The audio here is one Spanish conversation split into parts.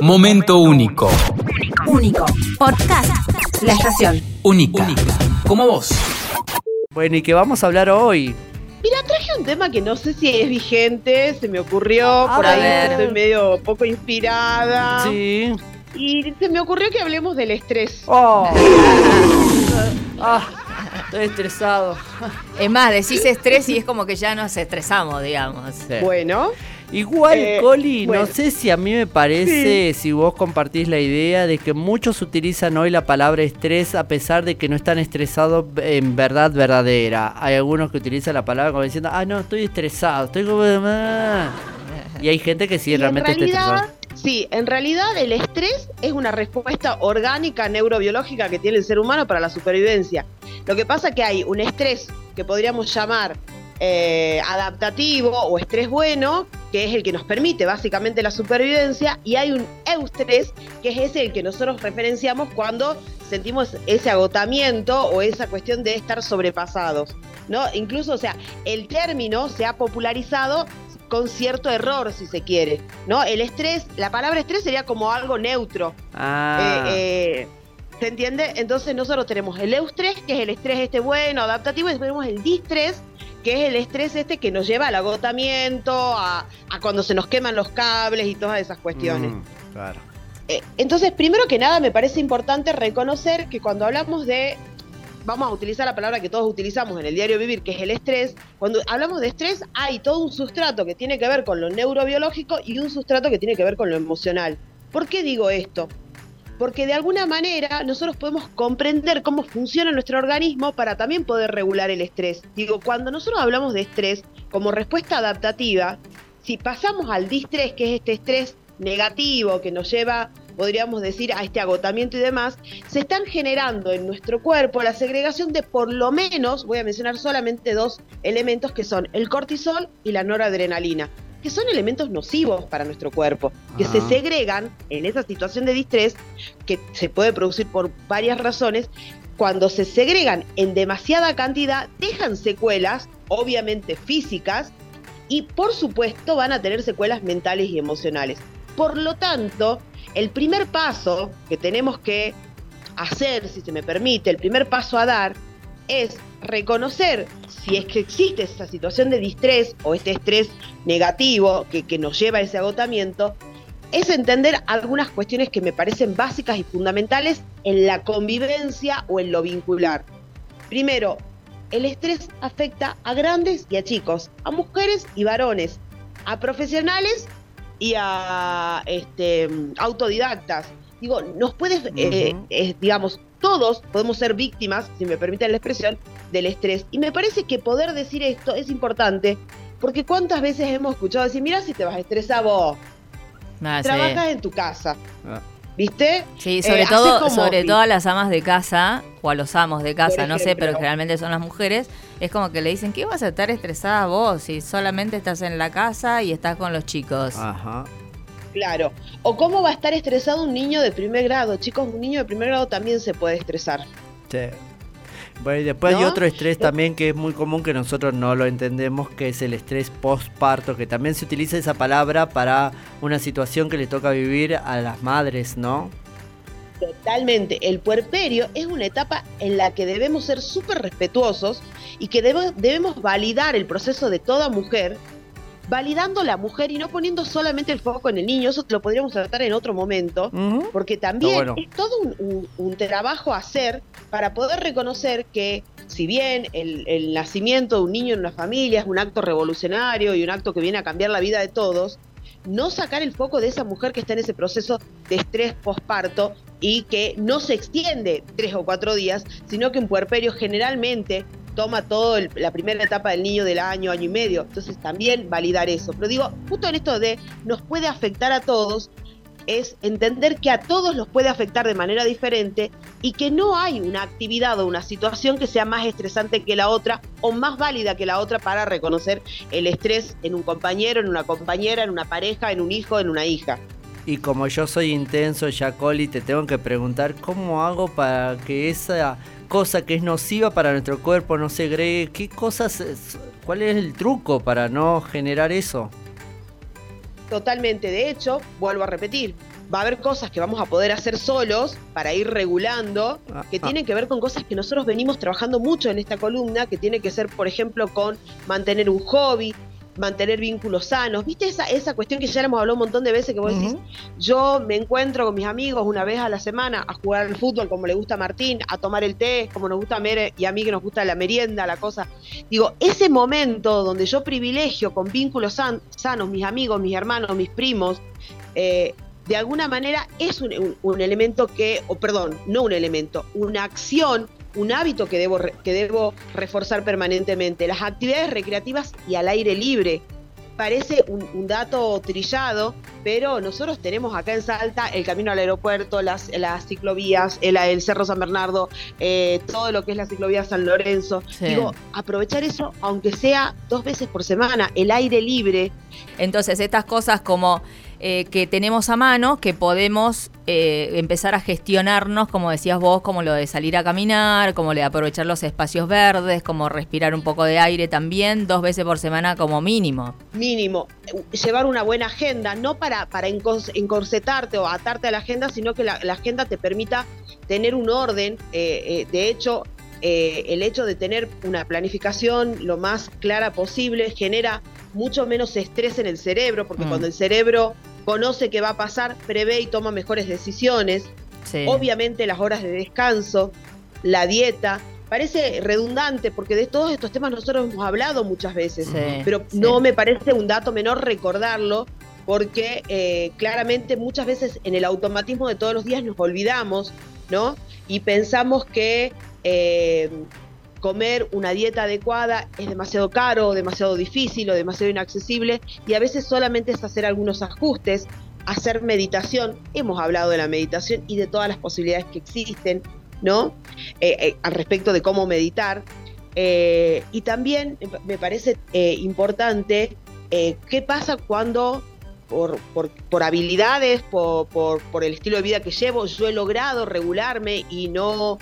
Momento único. Único. Podcast. La estación. Única. Como vos. Bueno, ¿y qué vamos a hablar hoy? Mira, traje un tema que no sé si es vigente, se me ocurrió, A por ahí ver. estoy medio poco inspirada. Sí. Y se me ocurrió que hablemos del estrés. Oh. ah, estoy estresado. Es más, decís estrés y es como que ya nos estresamos, digamos. Sí. Bueno, Igual, Eh, Coli, bueno. no sé si a mí me parece, si vos compartís la idea de que muchos utilizan hoy la palabra estrés a pesar de que no están estresados en verdad verdadera. Hay algunos que utilizan la palabra como diciendo, ah, no, estoy estresado, estoy como... ah". Y hay gente que sí y realmente está estresada. sí, en realidad el estrés es una respuesta orgánica neurobiológica que tiene el ser humano para la supervivencia. Lo que pasa es que hay un estrés que podríamos llamar eh, adaptativo o estrés bueno, que es el que nos permite básicamente la supervivencia, y hay un eustrés, que es ese el que nosotros referenciamos cuando sentimos ese agotamiento o esa cuestión de estar sobrepasados. ¿no? Incluso, o sea, el término se ha popularizado con cierto error, si se quiere. ¿no? El estrés, la palabra estrés sería como algo neutro. Ah, Eh, eh, ¿Se entiende? Entonces nosotros tenemos el eustrés, que es el estrés este bueno, adaptativo, y después tenemos el distrés, que es el estrés este que nos lleva al agotamiento, a, a cuando se nos queman los cables y todas esas cuestiones. mm, claro. Eh, entonces, primero que nada, me parece importante reconocer que cuando hablamos de, vamos a utilizar la palabra que todos utilizamos en el diario vivir, que es el estrés, cuando hablamos de estrés hay todo un sustrato que tiene que ver con lo neurobiológico y un sustrato que tiene que ver con lo emocional. ¿Por qué digo esto? Porque de alguna manera nosotros podemos comprender cómo funciona nuestro organismo para también poder regular el estrés. Digo, cuando nosotros hablamos de estrés como respuesta adaptativa, si pasamos al distrés, que es este estrés negativo que nos lleva, podríamos decir, a este agotamiento y demás, se están generando en nuestro cuerpo la segregación de por lo menos, voy a mencionar solamente dos elementos que son el cortisol y la noradrenalina, que son elementos nocivos para nuestro cuerpo, que se Ah. segregan en esa situación de distrés, que se puede producir por varias razones, cuando se segregan en demasiada cantidad, dejan secuelas, obviamente físicas, y por supuesto van a tener secuelas mentales y emocionales. Por lo tanto, el primer paso que tenemos que hacer, si se me permite, el primer paso a dar es reconocer si es que existe esa situación de distrés o este estrés negativo que, nos lleva a ese agotamiento, es entender algunas cuestiones que me parecen básicas y fundamentales en la convivencia o en lo vincular. Primero, el estrés afecta a grandes y a chicos, a mujeres y varones, a profesionales y a este, autodidactas. Digo, nos puedes, eh, eh, digamos, todos podemos ser víctimas, si me permiten la expresión, del estrés. Y me parece que poder decir esto es importante, porque cuántas veces hemos escuchado decir, mira si te vas a estresar vos, Ah, sí. trabajas en tu casa, Ah. ¿viste? Sí, sobre Eh, todo, haces como- sobre todo a las amas de casa o a los amos de casa, no sé, pero generalmente son las mujeres, es como que le dicen, ¿qué vas a estar estresada vos si solamente estás en la casa y estás con los chicos? Ajá. Claro. O cómo va a estar estresado un niño de primer grado. Chicos, un niño de primer grado también se puede estresar. Sí. Bueno, y después hay otro estrés también que es muy común que nosotros no lo entendemos, que es el estrés postparto, que también se utiliza esa palabra para una situación que le toca vivir a las madres, ¿no? Totalmente. El puerperio es una etapa en la que debemos ser súper respetuosos y que debe- debemos validar el proceso de toda mujer, validando la mujer y no poniendo solamente el foco en el niño. Eso lo podríamos tratar en otro momento. Porque también bueno. es todo un, un- un trabajo a hacer para poder reconocer que si bien el, el nacimiento de un niño en una familia es un acto revolucionario y un acto que viene a cambiar la vida de todos, no sacar el foco de esa mujer que está en ese proceso de estrés posparto y que no se extiende tres o cuatro días, sino que un puerperio generalmente toma todo la primera etapa del niño del año, año y medio. Entonces también validar eso. Pero digo, justo en esto de nos puede afectar a todos, es entender que a todos los puede afectar de manera diferente y que no hay una actividad o una situación que sea más estresante que la otra o más válida que la otra para reconocer el estrés en un compañero, en una compañera, en una pareja, en un hijo, en una hija. Y como yo soy intenso, Jacoli, te tengo que preguntar cómo hago para que esa cosa que es nociva para nuestro cuerpo no se agregue. ¿Qué cosas, cuál es el truco para no generar eso? Totalmente, de hecho, vuelvo a repetir, va a haber cosas que vamos a poder hacer solos para ir regulando, Ah, que ah. tienen que ver con cosas que nosotros venimos trabajando mucho en esta columna, que tiene que ser, por ejemplo, con mantener un hobby, mantener vínculos sanos. ¿Viste esa, esa cuestión que ya le hemos hablado un montón de veces que vos decís, yo me encuentro con mis amigos una vez a la semana a jugar al fútbol como le gusta a Martín, a tomar el té como nos gusta a Mere y a mí que nos gusta la merienda, la cosa. Digo, ese momento donde yo privilegio con vínculos san- sanos, mis amigos, mis hermanos, mis primos, eh, de alguna manera es un, un- un elemento que, o perdón, no un elemento, una acción, un hábito que debo, que debo reforzar permanentemente. Las actividades recreativas y al aire libre. Parece un, un dato trillado, pero nosotros tenemos acá en Salta el camino al aeropuerto, las, las ciclovías, el, el Cerro San Bernardo, eh, todo lo que es la ciclovía San Lorenzo. Sí. Digo, aprovechar eso, aunque sea dos veces por semana, el aire libre, Entonces, estas cosas como eh, que tenemos a mano, que podemos eh, empezar a gestionarnos, como decías vos, como lo de salir a caminar, como lo de aprovechar los espacios verdes, como respirar un poco de aire también, dos veces por semana como mínimo. mínimo, llevar una buena agenda, no para, para encorsetarte o atarte a la agenda, sino que la, la agenda te permita tener un orden. eh, de hecho, el hecho de tener una planificación lo más clara posible genera mucho menos estrés en el cerebro, porque Mm. cuando el cerebro conoce qué va a pasar, prevé y toma mejores decisiones. Sí. Obviamente las horas de descanso, la dieta. Parece redundante porque de todos estos temas nosotros hemos hablado muchas veces, Sí, pero sí. no me parece un dato menor recordarlo porque eh, claramente muchas veces en el automatismo de todos los días nos olvidamos, ¿no? Y pensamos que eh, comer una dieta adecuada es demasiado caro, demasiado difícil o demasiado inaccesible y a veces solamente es hacer algunos ajustes, hacer meditación. Hemos hablado de la meditación y de todas las posibilidades que existen, ¿no? Eh, eh, al respecto de cómo meditar. Eh, y también me parece importante qué pasa cuando por, por- por habilidades, por, por- por el estilo de vida que llevo, yo he logrado regularme y no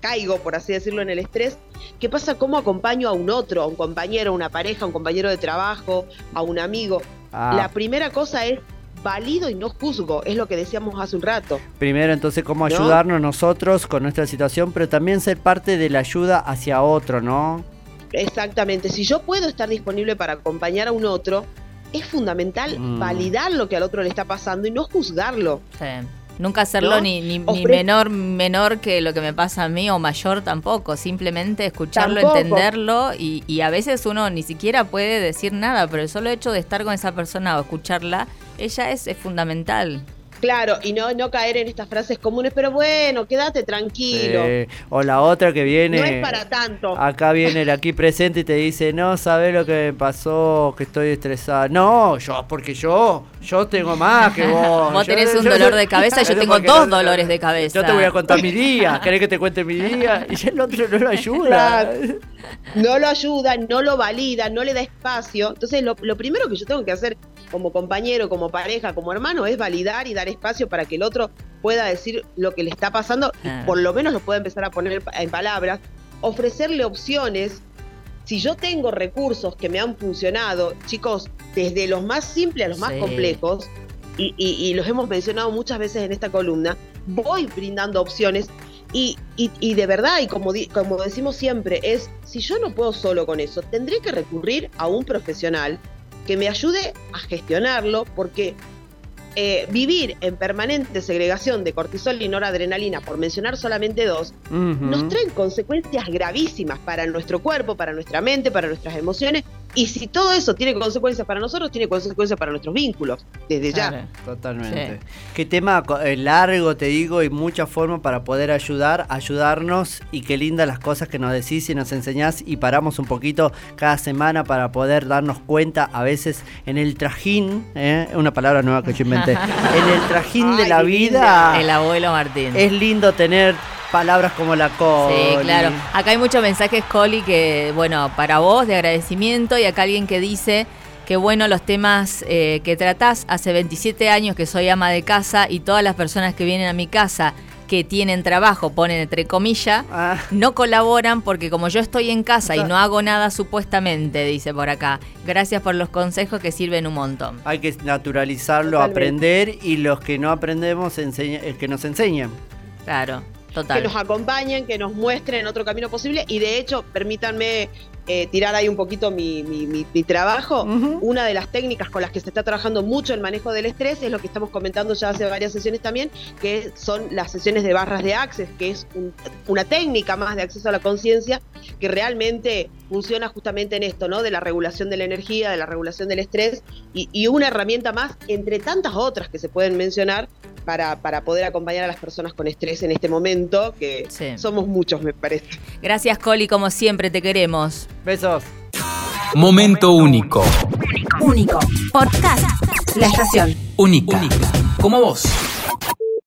caigo, por así decirlo, en el estrés. ¿Qué pasa? ¿Cómo acompaño a un otro, a un compañero, a una pareja, a un compañero de trabajo, a un amigo? Ah, La primera cosa es valido y no juzgo, es lo que decíamos hace un rato. Primero, entonces, cómo ¿No? ayudarnos nosotros con nuestra situación, pero también ser parte de la ayuda hacia otro, ¿no? Exactamente, si yo puedo estar disponible para acompañar a un otro, es fundamental Mm. validar lo que al otro le está pasando y no juzgarlo. Sí. Nunca hacerlo ¿No? ni, ni, ni menor menor que lo que me pasa a mí o mayor tampoco. Simplemente escucharlo, Tampoco. entenderlo y, y a veces uno ni siquiera puede decir nada, pero el solo hecho de estar con esa persona o escucharla, ella es, es fundamental. Claro, y no, no caer en estas frases comunes, pero bueno, quédate tranquilo. Eh, o la otra que viene. no es para tanto. Acá viene el aquí presente y te dice, no, ¿sabes lo que me pasó? Que estoy estresada. No, yo, porque yo, yo tengo más que vos. Vos Yo- tenés un yo- dolor de cabeza, yo tengo dos no- dolores de cabeza. Yo te voy a contar mi día. ¿Querés que te cuente mi día? Y el otro no lo ayuda. No lo ayuda, no lo valida, no le da espacio. Entonces, lo, lo primero que yo tengo que hacer como compañero, como pareja, como hermano, es validar y dar espacio para que el otro pueda decir lo que le está pasando y por lo menos lo pueda empezar a poner en palabras. Ofrecerle opciones. Si yo tengo recursos que me han funcionado, chicos, desde los más simples a los más Sí. complejos, y, y- y los hemos mencionado muchas veces en esta columna, voy brindando opciones y, y- y de verdad, y como, di- como decimos siempre, es, si yo no puedo solo con eso, tendré que recurrir a un profesional que me ayude a gestionarlo, porque eh, vivir en permanente segregación de cortisol y noradrenalina, por mencionar solamente dos, nos traen consecuencias gravísimas para nuestro cuerpo, para nuestra mente, para nuestras emociones. Y si todo eso tiene consecuencias para nosotros, tiene consecuencias para nuestros vínculos, desde ya. Totalmente. Sí. Qué tema eh, largo, te digo, y muchas formas para poder ayudar, ayudarnos. Y qué lindas las cosas que nos decís y nos enseñás. Y paramos un poquito cada semana para poder darnos cuenta, a veces en el trajín, ¿eh? una palabra nueva que yo inventé, en el trajín de la vida. El abuelo Martín. Es lindo tener palabras como la Coli. Sí, claro. Acá hay muchos mensajes, Coli, que, bueno, para vos de agradecimiento y acá alguien que dice que, bueno, los temas eh, que tratás, hace 27 años que soy ama de casa y todas las personas que vienen a mi casa que tienen trabajo, ponen entre comillas, Ah. no colaboran porque como yo estoy en casa y no hago nada supuestamente, dice por acá. Gracias por los consejos que sirven un montón. Hay que naturalizarlo, Totalmente. aprender y los que no aprendemos enseña- que nos enseñen. Claro, que nos acompañen, que nos muestren otro camino posible y de hecho, permítanme eh, tirar ahí un poquito mi, mi- mi- mi trabajo. Una de las técnicas con las que se está trabajando mucho el manejo del estrés es lo que estamos comentando ya hace varias sesiones también, que son las sesiones de barras de access, que es un- una técnica más de acceso a la conciencia que realmente funciona justamente en esto, ¿no? De la regulación de la energía, de la regulación del estrés y, y una herramienta más entre tantas otras que se pueden mencionar para, para poder acompañar a las personas con estrés en este momento, que Sí. somos muchos, me parece. Gracias, Coli, como siempre, te queremos. Besos. Momento único. Único. Podcast. La estación. Única. Como vos.